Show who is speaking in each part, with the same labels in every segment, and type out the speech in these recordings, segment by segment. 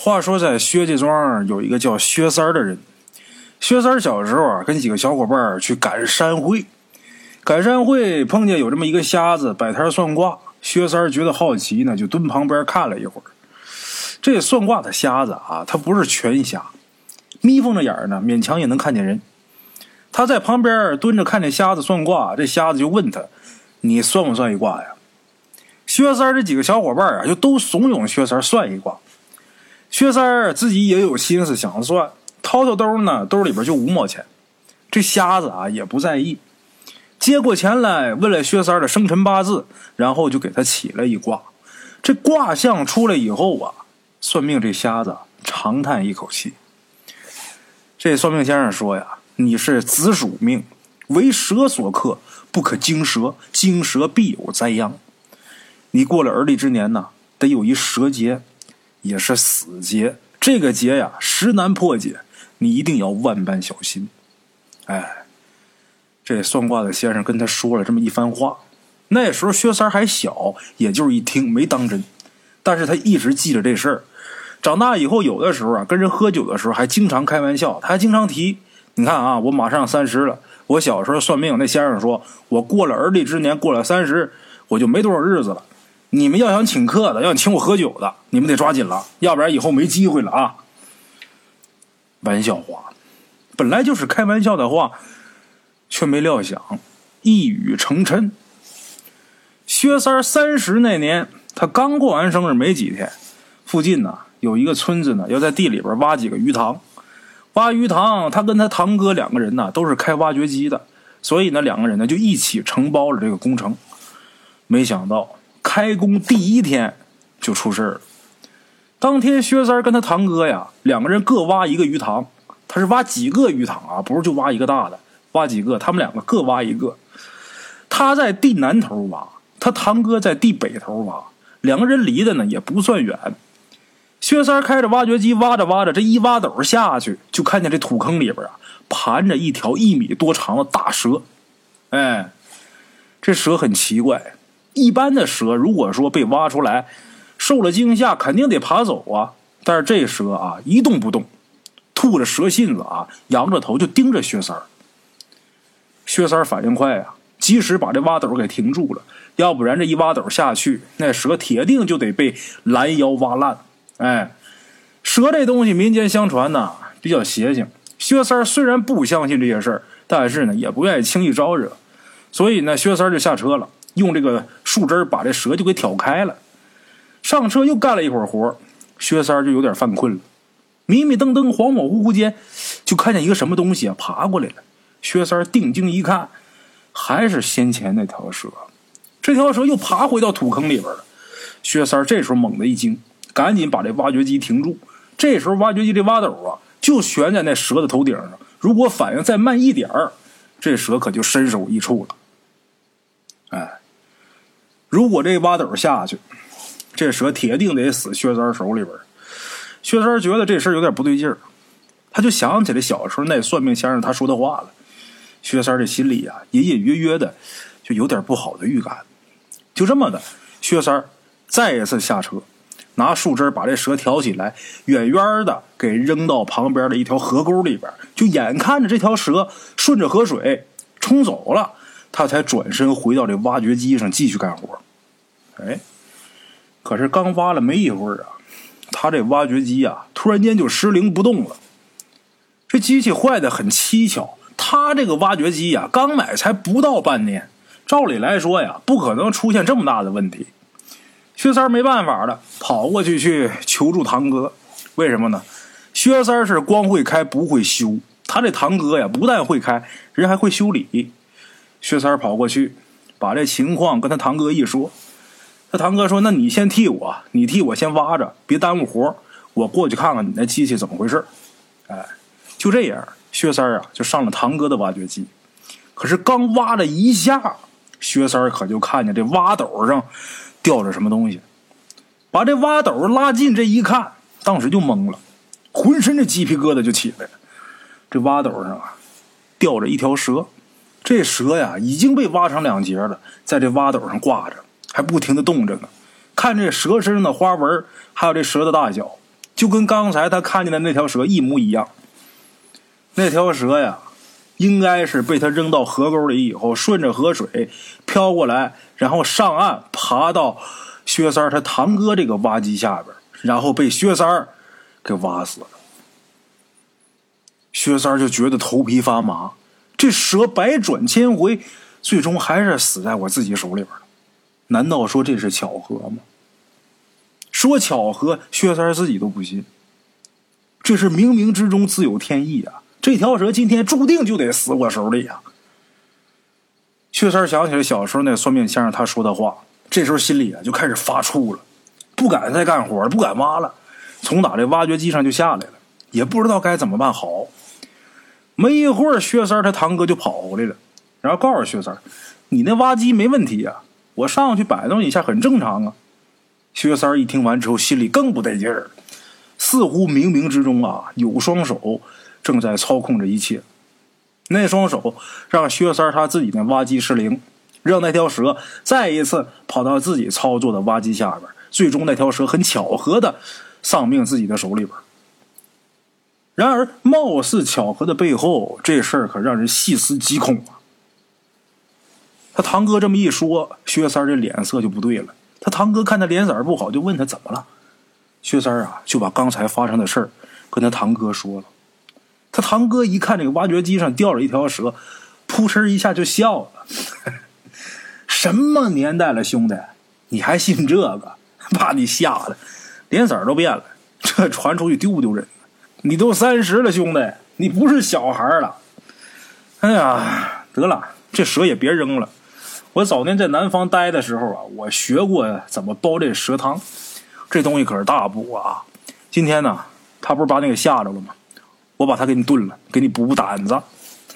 Speaker 1: 话说，在薛家庄有一个叫薛三儿的人。薛三儿小时候啊，跟几个小伙伴去赶山会，赶山会碰见有这么一个瞎子摆摊算卦。薛三儿觉得好奇呢，就蹲旁边看了一会儿。这算卦的瞎子啊，他不是全瞎，眯缝着眼呢，勉强也能看见人。他在旁边蹲着看这瞎子算卦，这瞎子就问他：“你算不算一卦呀？”薛三儿这几个小伙伴啊，就都怂恿薛三儿算一卦。薛三儿自己也有心思想算，掏掏兜呢，兜里边就五毛钱。这瞎子啊也不在意，接过钱来问了薛三儿的生辰八字，然后就给他起了一卦。这卦象出来以后啊，算命这瞎子长叹一口气。这算命先生说呀：“你是子鼠命，为蛇所克，不可惊蛇，惊蛇必有灾殃。你过了而立之年呢，得有一蛇劫。”也是死劫，这个劫呀，实难破解，你一定要万般小心。哎，这算卦的先生跟他说了这么一番话。那时候薛三还小，也就是一听没当真，但是他一直记着这事儿。长大以后，有的时候啊，跟人喝酒的时候还经常开玩笑，他还经常提。你看啊，我马上三十了，我小时候算命，那先生说我过了而立之年，过了三十，我就没多少日子了。你们要想请客的，要想请我喝酒的，你们得抓紧了，要不然以后没机会了啊！玩笑话，本来就是开玩笑的话，却没料想一语成谶。薛三三十那年，他刚过完生日没几天，附近呢有一个村子呢，要在地里边挖几个鱼塘。挖鱼塘，他跟他堂哥两个人呢都是开挖掘机的，所以呢两个人呢就一起承包了这个工程。没想到。开工第一天就出事了。当天，薛三跟他堂哥呀，两个人各挖一个鱼塘。他是挖几个鱼塘啊？不是就挖一个大的，挖几个。他们两个各挖一个。他在地南头挖，他堂哥在地北头挖。两个人离的呢也不算远。薛三开着挖掘机挖着挖着，这一挖斗下去，就看见这土坑里边啊盘着一条一米多长的大蛇。哎，这蛇很奇怪。一般的蛇，如果说被挖出来，受了惊吓，肯定得爬走啊。但是这蛇啊，一动不动，吐着蛇信子啊，仰着头就盯着薛三儿。薛三儿反应快啊，及时把这挖斗给停住了，要不然这一挖斗下去，那蛇铁定就得被拦腰挖烂。哎，蛇这东西，民间相传呢，比较邪性。薛三儿虽然不相信这些事儿，但是呢，也不愿意轻易招惹，所以呢，薛三儿就下车了。用这个树枝把这蛇就给挑开了，上车又干了一会儿活薛三就有点犯困了，迷迷瞪瞪、恍恍惚惚间，就看见一个什么东西啊爬过来了。薛三定睛一看，还是先前那条蛇，这条蛇又爬回到土坑里边了。薛三这时候猛地一惊，赶紧把这挖掘机停住。这时候挖掘机这挖斗啊就悬在那蛇的头顶上，如果反应再慢一点儿，这蛇可就身首异处了。哎。如果这挖斗下去，这蛇铁定得死薛三手里边。薛三觉得这事有点不对劲儿，他就想起来小时候那算命先生他说的话了。薛三这心里啊，隐隐约约的就有点不好的预感。就这么的，薛三再一次下车，拿树枝把这蛇挑起来，远远的给扔到旁边的一条河沟里边。就眼看着这条蛇顺着河水冲走了。他才转身回到这挖掘机上继续干活。哎，可是刚挖了没一会儿啊，他这挖掘机啊突然间就失灵不动了。这机器坏的很蹊跷，他这个挖掘机呀刚买才不到半年，照理来说呀不可能出现这么大的问题。薛三没办法了，跑过去去求助堂哥。为什么呢？薛三是光会开不会修，他这堂哥呀不但会开，人还会修理。薛三跑过去，把这情况跟他堂哥一说。他堂哥说：“那你先替我，你替我先挖着，别耽误活我过去看看你那机器怎么回事哎，就这样，薛三啊就上了堂哥的挖掘机。可是刚挖了一下，薛三可就看见这挖斗上吊着什么东西。把这挖斗拉近，这一看，当时就懵了，浑身这鸡皮疙瘩就起来了。这挖斗上啊，吊着一条蛇。这蛇呀已经被挖成两截了，在这挖斗上挂着，还不停的动着呢。看这蛇身上的花纹，还有这蛇的大小，就跟刚才他看见的那条蛇一模一样。那条蛇呀，应该是被他扔到河沟里以后，顺着河水飘过来，然后上岸爬到薛三他堂哥这个挖机下边，然后被薛三给挖死了。薛三就觉得头皮发麻，这蛇百转千回，最终还是死在我自己手里边了。难道说这是巧合吗？说巧合，薛三自己都不信。这是冥冥之中自有天意啊！这条蛇今天注定就得死我手里呀！薛三想起来小时候那算命先生他说的话，这时候心里啊就开始发怵了，不敢再干活不敢挖了，从打这挖掘机上就下来了，也不知道该怎么办好。没一会儿，薛三他堂哥就跑回来了，然后告诉薛三：“你那挖机没问题呀，我上去摆弄一下很正常啊。”薛三一听完之后，心里更不得劲儿，似乎冥冥之中啊有双手。正在操控着一切，那双手让薛三他自己的挖机失灵，让那条蛇再一次跑到自己操作的挖机下边，最终那条蛇很巧合的丧命自己的手里边。然而，貌似巧合的背后，这事儿可让人细思极恐啊！他堂哥这么一说，薛三这脸色就不对了。他堂哥看他脸色不好，就问他怎么了。薛三啊，就把刚才发生的事儿跟他堂哥说了。他堂哥一看这个挖掘机上掉了一条蛇，扑哧一下就笑了。什么年代了，兄弟，你还信这个？把你吓得脸色都变了。这传出去丢不丢人？你都三十了，兄弟，你不是小孩了。哎呀，得了，这蛇也别扔了。我早年在南方待的时候啊，我学过怎么煲这蛇汤。这东西可是大补啊。今天呢，他不是把你给吓着了吗？我把他给你炖了，给你补补胆子。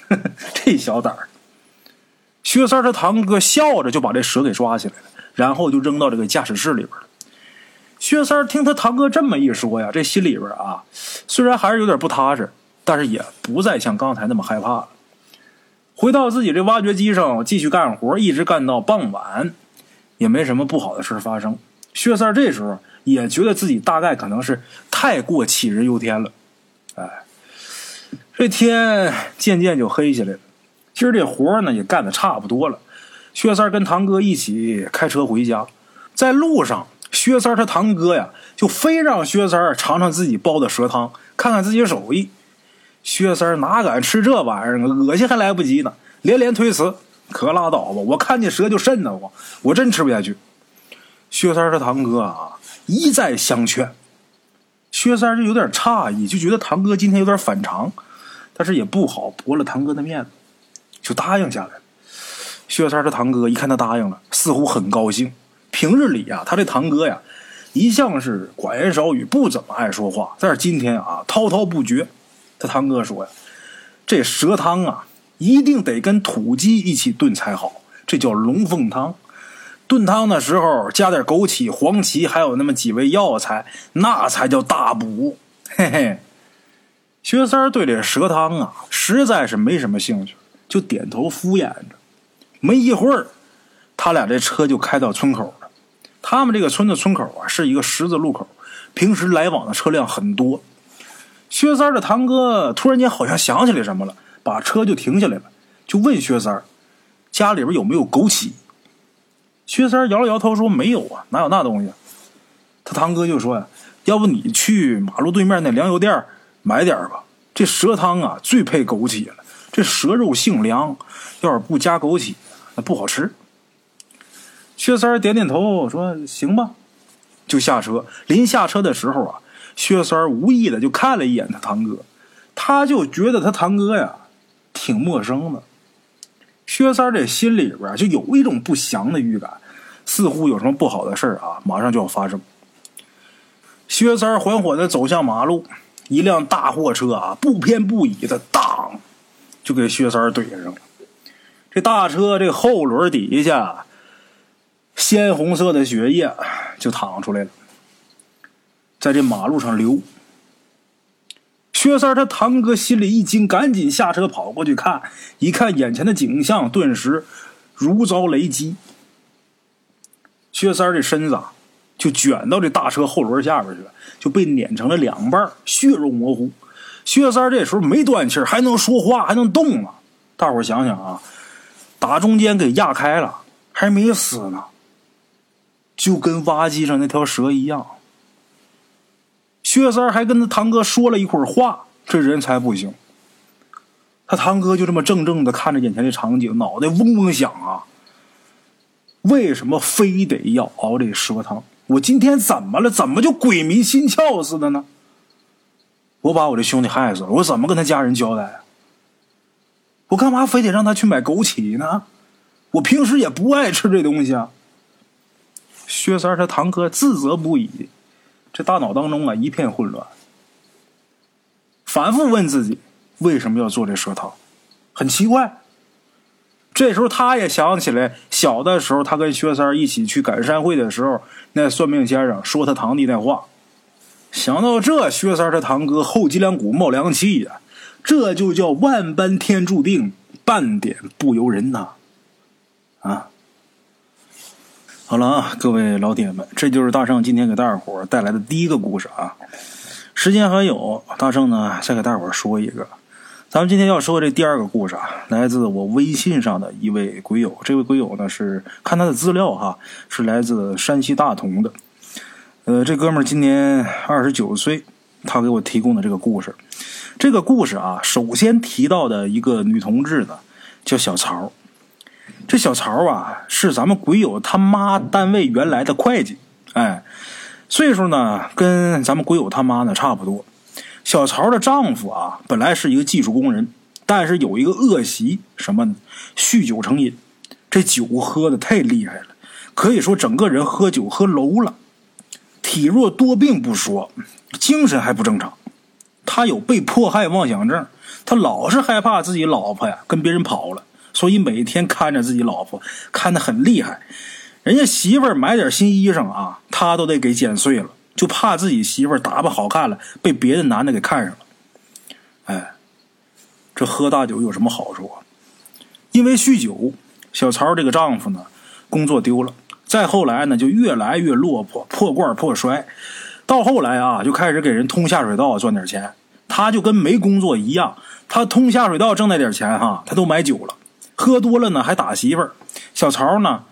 Speaker 1: 这小胆儿，薛三他堂哥笑着就把这蛇给抓起来了，然后就扔到这个驾驶室里边了。薛三听他堂哥这么一说呀，这心里边啊，虽然还是有点不踏实，但是也不再像刚才那么害怕了。回到自己这挖掘机上继续干活，一直干到傍晚，也没什么不好的事发生。薛三这时候也觉得自己大概可能是太过杞人忧天了，哎。这天渐渐就黑下来了，今儿这活呢也干的差不多了。薛三跟堂哥一起开车回家，在路上，薛三他堂哥呀就非让薛三尝尝自己煲的蛇汤，看看自己手艺。薛三哪敢吃这玩意儿啊？恶心还来不及呢，连连推辞：“可拉倒吧，我看见蛇就瘆得慌，我真吃不下去。”薛三他堂哥啊一再相劝，薛三就有点诧异，就觉得堂哥今天有点反常。但是也不好驳了堂哥的面子，就答应下来。薛三他堂哥一看他答应了，似乎很高兴。平日里呀，他这堂哥呀，一向是寡言少语，不怎么爱说话。但是今天啊，滔滔不绝。他堂哥说呀：“这蛇汤啊，一定得跟土鸡一起炖才好，这叫龙凤汤。炖汤的时候加点枸杞、黄芪，还有那么几味药材，那才叫大补。”嘿嘿。薛三对这蛇汤啊，实在是没什么兴趣，就点头敷衍着。没一会儿，他俩这车就开到村口。他们这个村的村口啊，是一个十字路口，平时来往的车辆很多。薛三的堂哥突然间好像想起来什么了，把车就停下来了，就问薛三家里边有没有枸杞？”薛三摇了摇头说：“没有啊，哪有那东西？”他堂哥就说：“呀，要不你去马路对面那粮油店。”买点吧，这蛇汤啊最配枸杞了。这蛇肉性凉，要是不加枸杞，那不好吃。薛三点点头说：“行吧。”就下车。临下车的时候啊，薛三无意的就看了一眼他堂哥，他就觉得他堂哥呀挺陌生的。薛三这心里边就有一种不祥的预感，似乎有什么不好的事啊马上就要发生。薛三缓缓的走向马路。一辆大货车啊，不偏不倚的，当，就给薛三怼上了。这大车这后轮底下，鲜红色的血液就淌出来了，在这马路上流。薛三他堂哥心里一惊，赶紧下车跑过去看，一看眼前的景象，顿时如遭雷击。薛三这身子就卷到这大车后轮下边去了，就被碾成了两半，血肉模糊。薛三这时候没断气还能说话，还能动呢。大伙想想啊，打中间给压开了，还没死呢，就跟挖机上那条蛇一样。薛三还跟他堂哥说了一会儿话，这人才不行。他堂哥就这么怔怔的看着眼前的场景，脑袋嗡嗡响啊。为什么非得要熬这蛇汤？我今天怎么了？怎么就鬼迷心窍似的呢？我把我这兄弟害死了，我怎么跟他家人交代？我干嘛非得让他去买枸杞呢？我平时也不爱吃这东西啊。薛三他堂哥自责不已，这大脑当中啊一片混乱，反复问自己为什么要做这蛇汤，很奇怪。这时候他也想起来，小的时候他跟薛三一起去赶山会的时候，那算命先生说他堂弟那话。想到这，薛三他堂哥后脊梁骨冒凉气呀，这就叫万般天注定，半点不由人呐！啊，好了啊，各位老铁们，这就是大圣今天给大伙带来的第一个故事啊。时间还有，大圣呢再给大伙说一个。咱们今天要说这第二个故事啊，来自我微信上的一位鬼友。这位鬼友呢是看他的资料哈，是来自山西大同的。呃，这哥们儿今年二十九岁，他给我提供的这个故事。这个故事啊，首先提到的一个女同志呢，叫小曹。这小曹啊，是咱们鬼友他妈单位原来的会计，哎，岁数呢跟咱们鬼友他妈呢差不多。小曹的丈夫啊，本来是一个技术工人，但是有一个恶习，什么呢？酗酒成瘾，这酒喝的太厉害了，可以说整个人喝酒喝楼了，体弱多病不说，精神还不正常。他有被迫害妄想症，他老是害怕自己老婆呀跟别人跑了，所以每天看着自己老婆看的很厉害。人家媳妇儿买点新衣裳啊，他都得给剪碎了。就怕自己媳妇儿打扮好看了，被别的男的给看上了。哎，这喝大酒有什么好处啊？因为酗酒，小曹这个丈夫呢，工作丢了。再后来呢，就越来越落魄，破罐破摔。到后来啊，就开始给人通下水道赚点钱。他就跟没工作一样，他通下水道挣那点钱哈，他都买酒了，喝多了呢还打媳妇儿。小曹呢，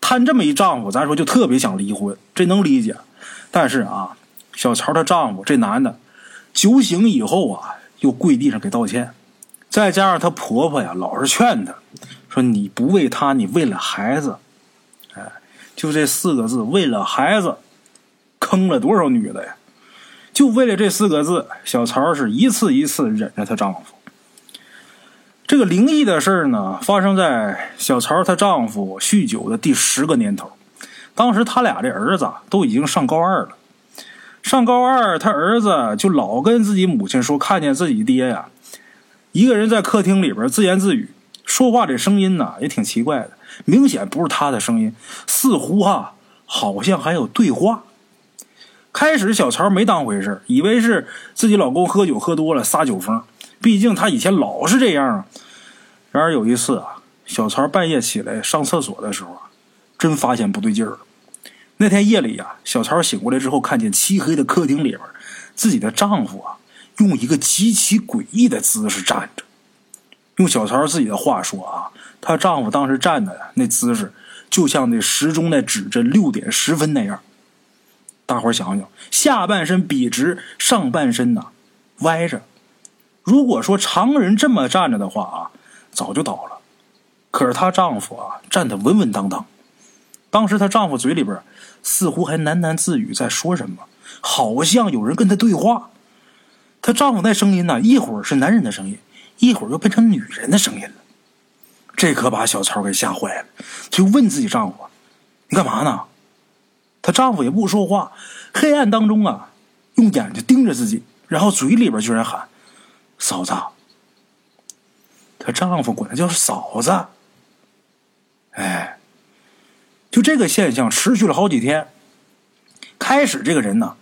Speaker 1: 摊这么一丈夫，咱说就特别想离婚，这能理解。但是啊，小曹她丈夫这男的酒醒以后啊，又跪地上给道歉，再加上她婆婆呀，老是劝她说：“你不为他，你为了孩子。”哎，就这四个字，为了孩子，坑了多少女的呀？就为了这四个字，小曹是一次一次忍着她丈夫。这个灵异的事儿呢，发生在小曹她丈夫酗酒的第十个年头。当时他俩这儿子都已经上高二了，上高二，他儿子就老跟自己母亲说，看见自己爹呀，一个人在客厅里边自言自语，说话这声音呢也挺奇怪的，明显不是他的声音，似乎哈好像还有对话。开始小曹没当回事以为是自己老公喝酒喝多了撒酒疯，毕竟他以前老是这样啊。然而有一次啊，小曹半夜起来上厕所的时候啊。真发现不对劲儿了。那天夜里呀，小曹醒过来之后，看见漆黑的客厅里边，自己的丈夫啊，用一个极其诡异的姿势站着。用小曹自己的话说啊，她丈夫当时站的那姿势，就像那时钟在指着六点十分那样。大伙想想，下半身笔直，上半身呢歪着。如果说常人这么站着的话啊，早就倒了。可是她丈夫啊，站得稳稳当当。当时她丈夫嘴里边似乎还喃喃自语，在说什么，好像有人跟她对话。她丈夫那声音呢，一会儿是男人的声音，一会儿又变成女人的声音了。这可把小曹给吓坏了，就问自己丈夫：“你干嘛呢？”她丈夫也不说话，黑暗当中啊，用眼睛盯着自己，然后嘴里边居然喊：“嫂子。”她丈夫管她叫嫂子。哎。就这个现象持续了好几天。开始这个人呢，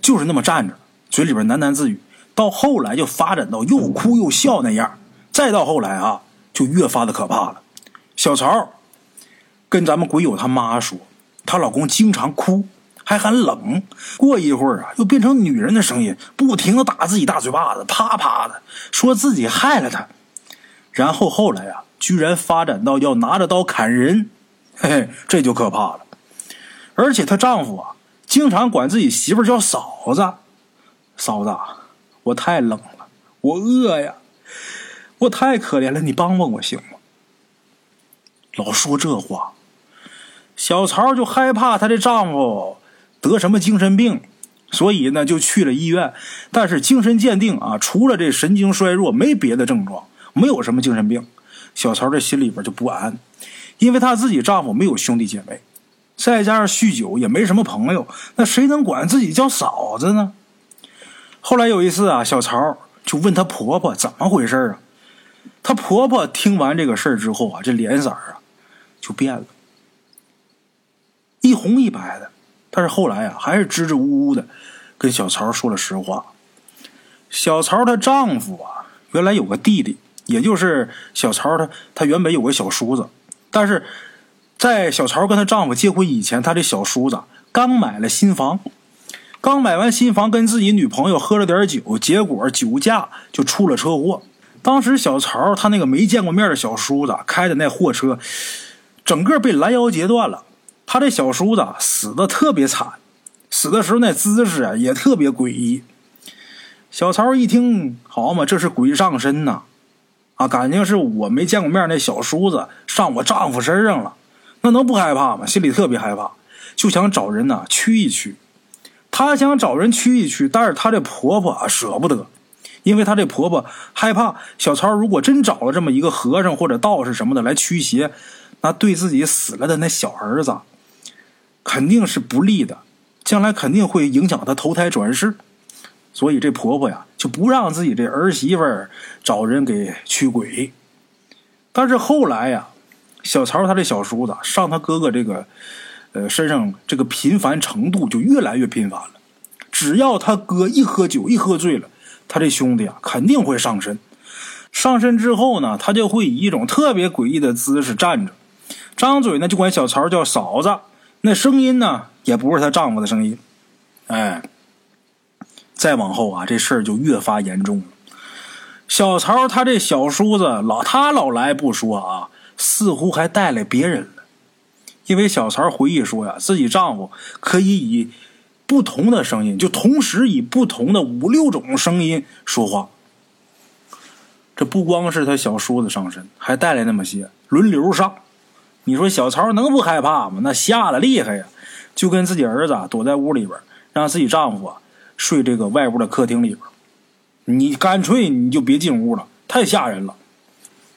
Speaker 1: 就是那么站着，嘴里边喃喃自语；到后来就发展到又哭又笑那样；再到后来啊，就越发的可怕了。小曹跟咱们鬼友他妈说，她老公经常哭，还很冷。过一会儿啊，又变成女人的声音，不停的打自己大嘴巴子，啪啪的，说自己害了他。然后后来啊，居然发展到要拿着刀砍人，嘿嘿，这就可怕了。而且她丈夫啊，经常管自己媳妇叫嫂子，嫂子，我太冷了，我饿呀，我太可怜了，你帮帮我行吗？老说这话，小曹就害怕她的丈夫得什么精神病，所以呢就去了医院。但是精神鉴定啊，除了这神经衰弱，没别的症状，没有什么精神病。小曹这心里边就不安，因为她自己丈夫没有兄弟姐妹，再加上酗酒，也没什么朋友，那谁能管自己叫嫂子呢？后来有一次啊，小曹就问她婆婆怎么回事啊？她婆婆听完这个事儿之后啊，这脸色啊。就变了，一红一白的。但是后来啊，还是支支吾吾的跟小曹说了实话。小曹她丈夫啊，原来有个弟弟，也就是小曹她她原本有个小叔子。但是在小曹跟她丈夫结婚以前，她这小叔子刚买了新房，刚买完新房，跟自己女朋友喝了点酒，结果酒驾就出了车祸。当时小曹他那个没见过面的小叔子开的那货车。整个被拦腰截断了，他这小叔子死的特别惨，死的时候那姿势啊也特别诡异。小曹一听，好嘛，这是鬼上身呐！啊，感情是我没见过面那小叔子上我丈夫身上了，那能不害怕吗？心里特别害怕，就想找人呐驱一驱。她想找人驱一驱，但是她这婆婆啊舍不得，因为她这婆婆害怕小曹如果真找了这么一个和尚或者道士什么的来驱邪。那对自己死了的那小儿子，肯定是不利的，将来肯定会影响他投胎转世，所以这婆婆呀就不让自己这儿媳妇找人给驱鬼。但是后来呀，小曹他这小叔子上他哥哥这个呃身上这个频繁程度就越来越频繁了，只要他哥一喝酒一喝醉了，他这兄弟啊肯定会上身，上身之后呢，他就会以一种特别诡异的姿势站着。张嘴呢就管小曹叫嫂子，那声音呢也不是她丈夫的声音。哎，再往后啊，这事儿就越发严重了。小曹他这小叔子老他老来不说啊，似乎还带来别人了。因为小曹回忆说呀，自己丈夫可以以不同的声音，就同时以不同的五六种声音说话。这不光是他小叔子上身，还带来那么些轮流上。你说小曹能不害怕吗？那吓得厉害呀！就跟自己儿子躲在屋里边，让自己丈夫啊睡这个外屋的客厅里边。你干脆你就别进屋了，太吓人了。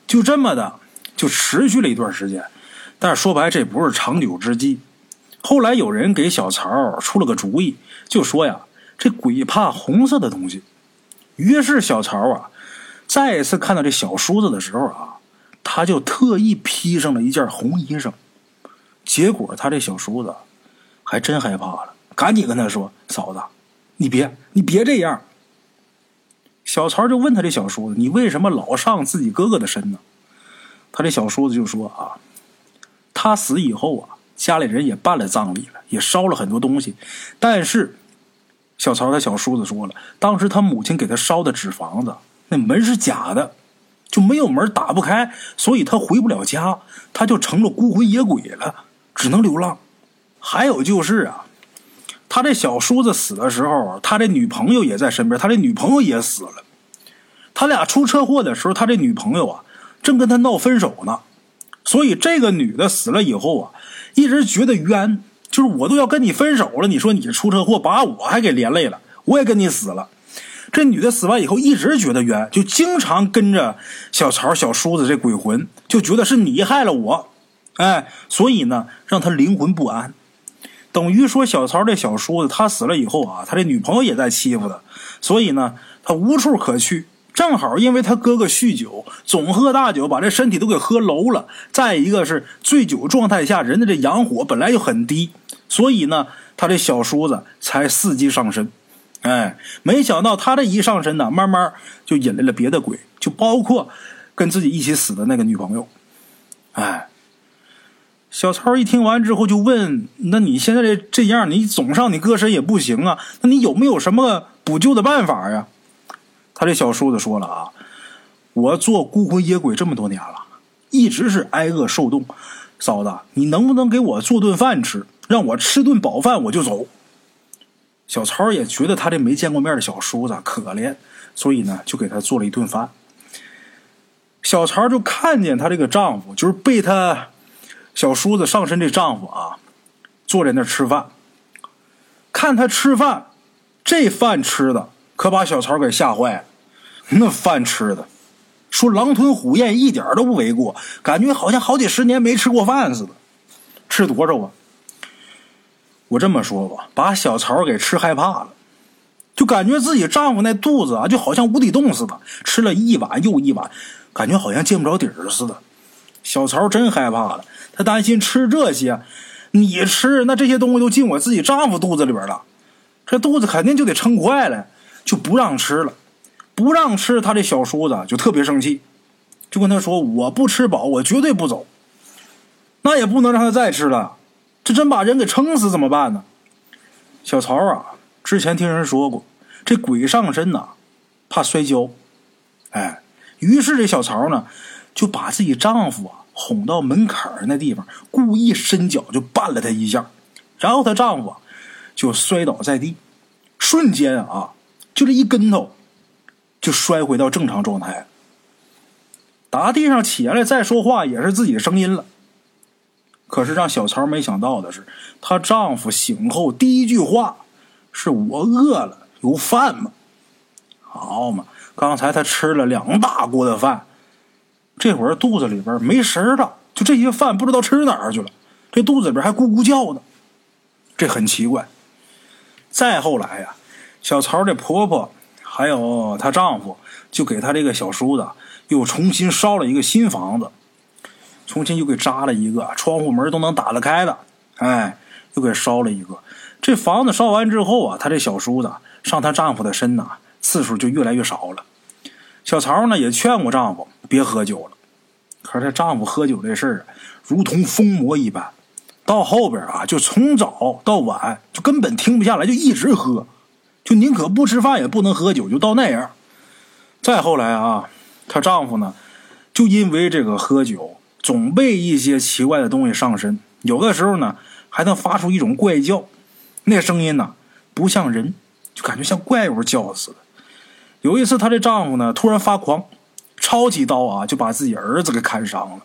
Speaker 1: 就这么的，就持续了一段时间。但是说白，这不是长久之计。后来有人给小曹出了个主意，就说呀：“这鬼怕红色的东西。”于是小曹啊，再一次看到这小叔子的时候啊。他就特意披上了一件红衣裳，结果他这小叔子还真害怕了，赶紧跟他说：“嫂子，你别你别这样。”小曹就问他这小叔子：“你为什么老上自己哥哥的身呢？”他这小叔子就说：“啊，他死以后啊，家里人也办了葬礼了，也烧了很多东西，但是小曹他小叔子说了，当时他母亲给他烧的纸房子，那门是假的。”就没有门打不开，所以他回不了家，他就成了孤魂野鬼了，只能流浪。还有就是啊，他这小叔子死的时候，他这女朋友也在身边，他这女朋友也死了。他俩出车祸的时候，他这女朋友啊正跟他闹分手呢，所以这个女的死了以后啊，一直觉得冤，就是我都要跟你分手了，你说你出车祸把我还给连累了，我也跟你死了。这女的死完以后，一直觉得冤，就经常跟着小曹、小叔子这鬼魂，就觉得是你害了我，哎，所以呢，让他灵魂不安。等于说，小曹这小叔子他死了以后啊，他这女朋友也在欺负他，所以呢，他无处可去。正好因为他哥哥酗酒，总喝大酒，把这身体都给喝楼了。再一个是醉酒状态下，人的这阳火本来就很低，所以呢，他这小叔子才伺机上身。哎，没想到他这一上身呢，慢慢就引来了别的鬼，就包括跟自己一起死的那个女朋友。哎，小超一听完之后就问：“那你现在这这样，你总上你哥身也不行啊？那你有没有什么补救的办法呀？”他这小叔子说了啊：“我做孤魂野鬼这么多年了，一直是挨饿受冻。嫂子，你能不能给我做顿饭吃，让我吃顿饱饭我就走？”小曹也觉得他这没见过面的小叔子可怜，所以呢，就给他做了一顿饭。小曹就看见她这个丈夫，就是被他。小叔子上身这丈夫啊，坐在那吃饭，看他吃饭，这饭吃的可把小曹给吓坏了。那饭吃的，说狼吞虎咽一点都不为过，感觉好像好几十年没吃过饭似的。吃多少啊？我这么说吧，把小曹给吃害怕了，就感觉自己丈夫那肚子啊，就好像无底洞似的，吃了一碗又一碗，感觉好像见不着底儿似的。小曹真害怕了。他担心吃这些，你吃那这些东西都进我自己丈夫肚子里边了，这肚子肯定就得撑坏了，就不让吃了，不让吃。他这小叔子就特别生气，就跟他说：“我不吃饱，我绝对不走。”那也不能让他再吃了，这真把人给撑死怎么办呢？小曹啊，之前听人说过，这鬼上身呐，怕摔跤，哎，于是这小曹呢，就把自己丈夫啊。哄到门槛儿那地方，故意伸脚就绊了他一下，然后她丈夫就摔倒在地，瞬间啊，就这一跟头，就摔回到正常状态。打地上起来再说话也是自己的声音了。可是让小曹没想到的是，她丈夫醒后第一句话是我饿了，有饭吗？好嘛，刚才他吃了两大锅的饭。这会儿肚子里边没食了，就这些饭不知道吃哪儿去了，这肚子里边还咕咕叫呢，这很奇怪。再后来呀，小曹的婆婆还有她丈夫就给她这个小叔子又重新烧了一个新房子，重新又给扎了一个窗户门都能打得开的，哎，又给烧了一个。这房子烧完之后啊，她这小叔子上她丈夫的身呐次数就越来越少了。小曹呢也劝过丈夫别喝酒了，可是她丈夫喝酒这事儿如同疯魔一般，到后边啊就从早到晚就根本停不下来，就一直喝，就宁可不吃饭也不能喝酒，就到那样。再后来啊，她丈夫呢就因为这个喝酒，总被一些奇怪的东西上身，有的时候呢还能发出一种怪叫，那声音呢不像人，就感觉像怪物叫似的。有一次，她的丈夫呢突然发狂，抄起刀啊就把自己儿子给砍伤了。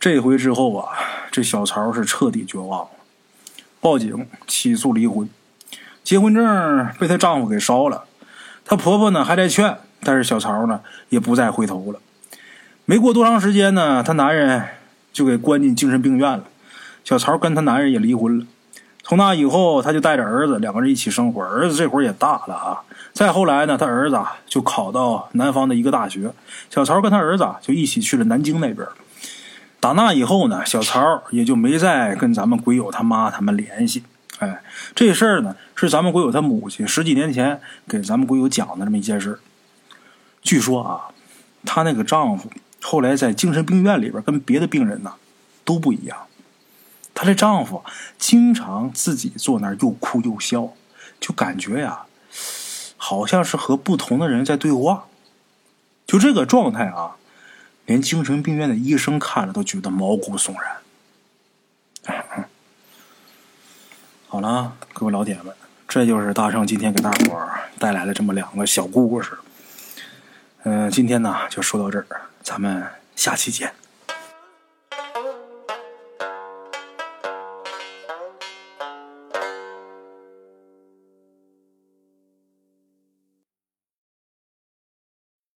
Speaker 1: 这回之后啊，这小曹是彻底绝望了，报警起诉离婚，结婚证被她丈夫给烧了。她婆婆呢还在劝，但是小曹呢也不再回头了。没过多长时间呢，她男人就给关进精神病院了。小曹跟她男人也离婚了。从那以后，她就带着儿子两个人一起生活。儿子这会儿也大了啊。再后来呢，她儿子就考到南方的一个大学，小曹跟她儿子就一起去了南京那边。打那以后呢，小曹也就没再跟咱们鬼友他妈他们联系。哎，这事儿呢是咱们鬼友他母亲十几年前给咱们鬼友讲的这么一件事。据说啊，她那个丈夫后来在精神病院里边跟别的病人呢都不一样，她这丈夫经常自己坐那儿又哭又笑，就感觉呀。好像是和不同的人在对话，就这个状态啊，连精神病院的医生看了都觉得毛骨悚然。好了，各位老铁们，这就是大圣今天给大伙儿带来的这么两个小故事。嗯，今天呢就说到这儿，咱们下期见。